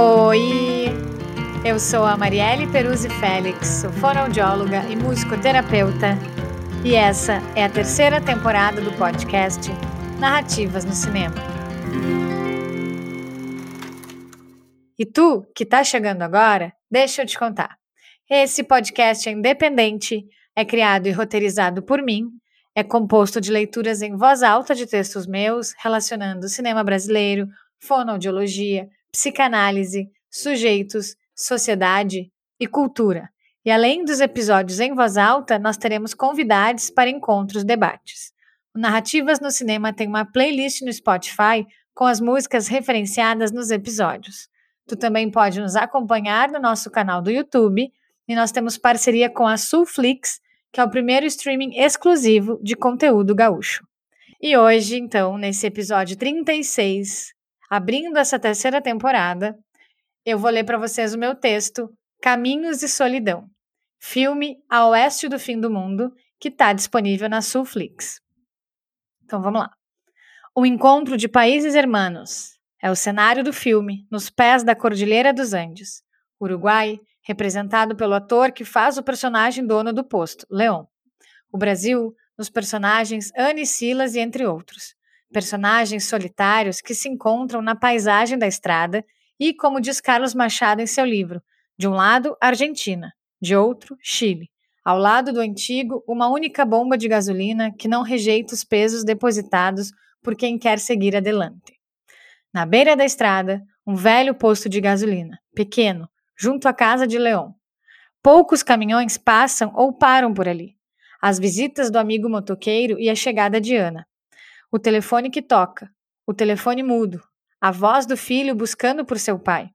Oi! Eu sou a Marielle Peruzzi Félix, fonoaudióloga e musicoterapeuta, e essa é a terceira temporada do podcast Narrativas no Cinema. E tu, que tá chegando agora, deixa eu te contar. Esse podcast é independente, é criado e roteirizado por mim, é composto de leituras em voz alta de textos meus relacionando cinema brasileiro, fonoaudiologia, psicanálise, sujeitos, sociedade e cultura. E além dos episódios em voz alta, nós teremos convidados para encontros debates. O Narrativas no Cinema tem uma playlist no Spotify com as músicas referenciadas nos episódios. Tu também pode nos acompanhar no nosso canal do YouTube e nós temos parceria com a Sulflix, que é o primeiro streaming exclusivo de conteúdo gaúcho. E hoje, então, nesse episódio 36, abrindo essa terceira temporada, eu vou ler para vocês o meu texto Caminhos e Solidão, filme A Oeste do Fim do Mundo, que está disponível na Sulflix. Então vamos lá. O encontro de países hermanos é o cenário do filme Nos Pés da Cordilheira dos Andes, Uruguai, representado pelo ator que faz o personagem dono do posto, Leon. O Brasil, nos personagens Anne Silas e entre outros. Personagens solitários que se encontram na paisagem da estrada e, como diz Carlos Machado em seu livro, de um lado, Argentina, de outro, Chile. Ao lado do antigo, uma única bomba de gasolina que não rejeita os pesos depositados por quem quer seguir adelante. Na beira da estrada, um velho posto de gasolina, pequeno, junto à casa de Leon. Poucos caminhões passam ou param por ali. As visitas do amigo motoqueiro e a chegada de Ana. O telefone que toca, o telefone mudo, a voz do filho buscando por seu pai.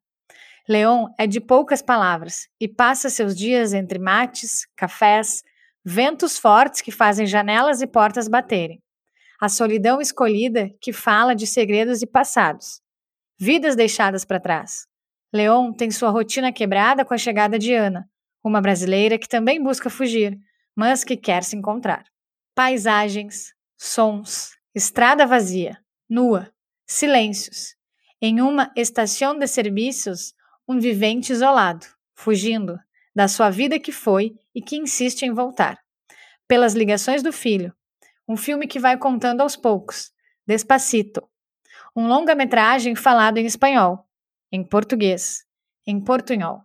Leon é de poucas palavras e passa seus dias entre mates, cafés, ventos fortes que fazem janelas e portas baterem. A solidão escolhida que fala de segredos e passados. Vidas deixadas para trás. Leon tem sua rotina quebrada com a chegada de Ana, uma brasileira que também busca fugir, mas que quer se encontrar. Paisagens, sons, estrada vazia, nua, silêncios. Em uma estação de serviços, um vivente isolado, fugindo da sua vida que foi e que insiste em voltar. Pelas ligações do filho, um filme que vai contando aos poucos, Despacito. Um longa-metragem falado em espanhol, em português, em portunhol,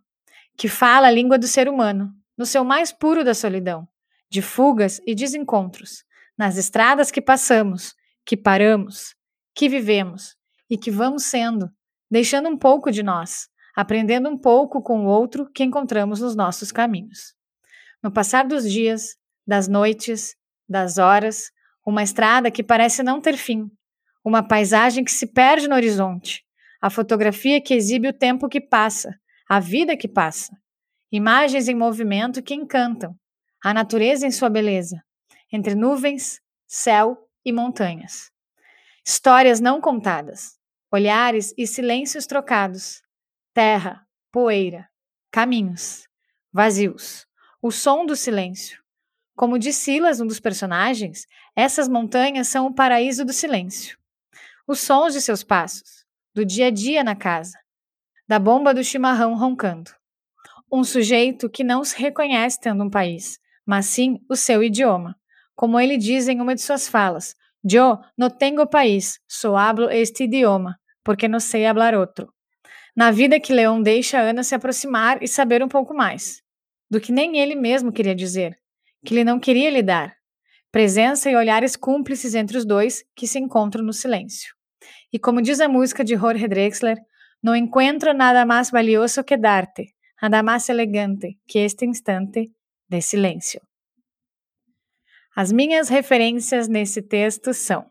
que fala a língua do ser humano, no seu mais puro da solidão, de fugas e desencontros, nas estradas que passamos, que paramos, que vivemos e que vamos sendo, deixando um pouco de nós, aprendendo um pouco com o outro que encontramos nos nossos caminhos. No passar dos dias, das noites, das horas, uma estrada que parece não ter fim, uma paisagem que se perde no horizonte, a fotografia que exibe o tempo que passa, a vida que passa. Imagens em movimento que encantam, a natureza em sua beleza, entre nuvens, céu e montanhas. Histórias não contadas, olhares e silêncios trocados, terra, poeira, caminhos, vazios, o som do silêncio. Como diz Silas, um dos personagens, essas montanhas são o paraíso do silêncio. Os sons de seus passos, do dia a dia na casa, da bomba do chimarrão roncando. Um sujeito que não se reconhece tendo um país, mas sim o seu idioma. Como ele diz em uma de suas falas: Yo no tengo país, só hablo este idioma, porque não sei hablar outro. Na vida que Leon deixa Ana se aproximar e saber um pouco mais, do que nem ele mesmo queria dizer, que ele não queria lhe dar. Presença e olhares cúmplices entre os dois que se encontram no silêncio. E como diz a música de Jorge Drexler, não encontro nada mais valioso que darte, nada mais elegante que este instante de silêncio. As minhas referências nesse texto são: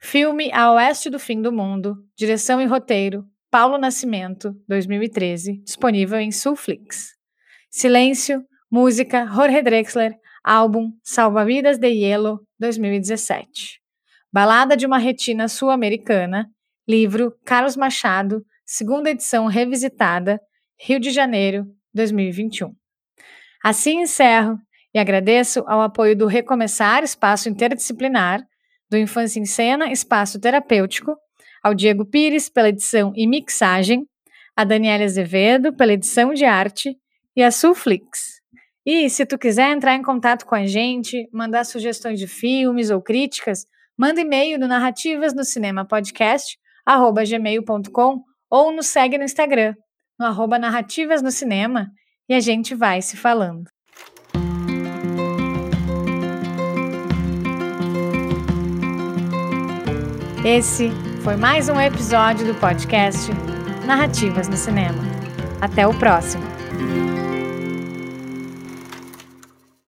Filme A Oeste do Fim do Mundo, direção e roteiro, Paulo Nascimento, 2013, disponível em Sulflix. Silêncio, música, Jorge Drexler, álbum Salva-Vidas de Hielo, 2017. Balada de uma Retina Sul-Americana, livro Carlos Machado, segunda edição revisitada, Rio de Janeiro, 2021. Assim encerro e agradeço ao apoio do Recomeçar Espaço Interdisciplinar, do Infância em Cena Espaço Terapêutico, ao Diego Pires pela edição e mixagem, a Daniela Azevedo pela edição de arte e a Sulflix. E se tu quiser entrar em contato com a gente, mandar sugestões de filmes ou críticas, manda e-mail no Narrativas no Cinema Podcast, arroba gmail.com ou nos segue no Instagram, no arroba Narrativas no Cinema, e a gente vai se falando. Esse foi mais um episódio do podcast Narrativas no Cinema. Até o próximo!